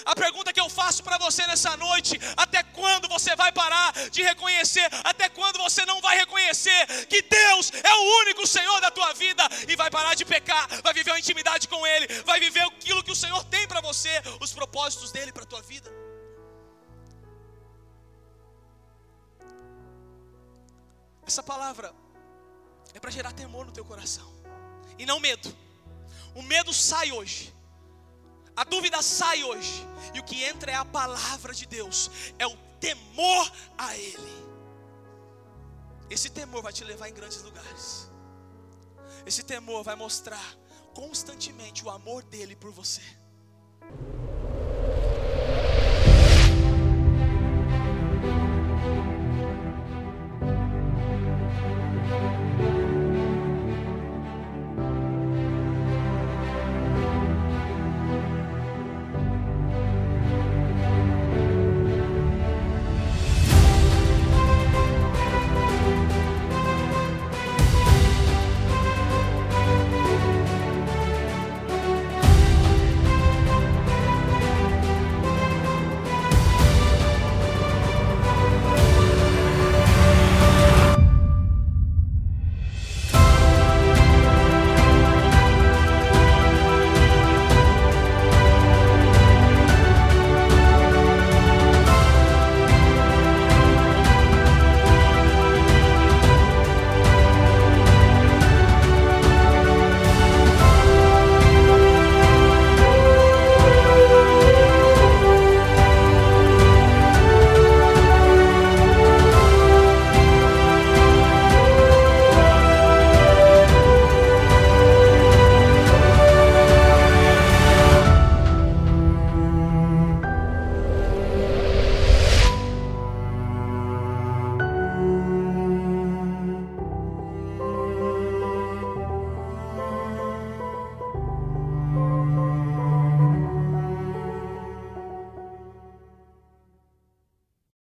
A pergunta que eu faço para você nessa noite: até quando você vai parar de reconhecer? Até quando você não vai reconhecer que Deus é o único Senhor da tua vida e vai parar de pecar, vai viver uma intimidade com Ele, vai viver aquilo que o Senhor tem para você, os propósitos dele para a tua vida? Essa palavra é para gerar temor no teu coração e não medo. O medo sai hoje. A dúvida sai hoje. E o que entra é a palavra de Deus, é o temor a Ele. Esse temor vai te levar em grandes lugares. Esse temor vai mostrar constantemente o amor dele por você.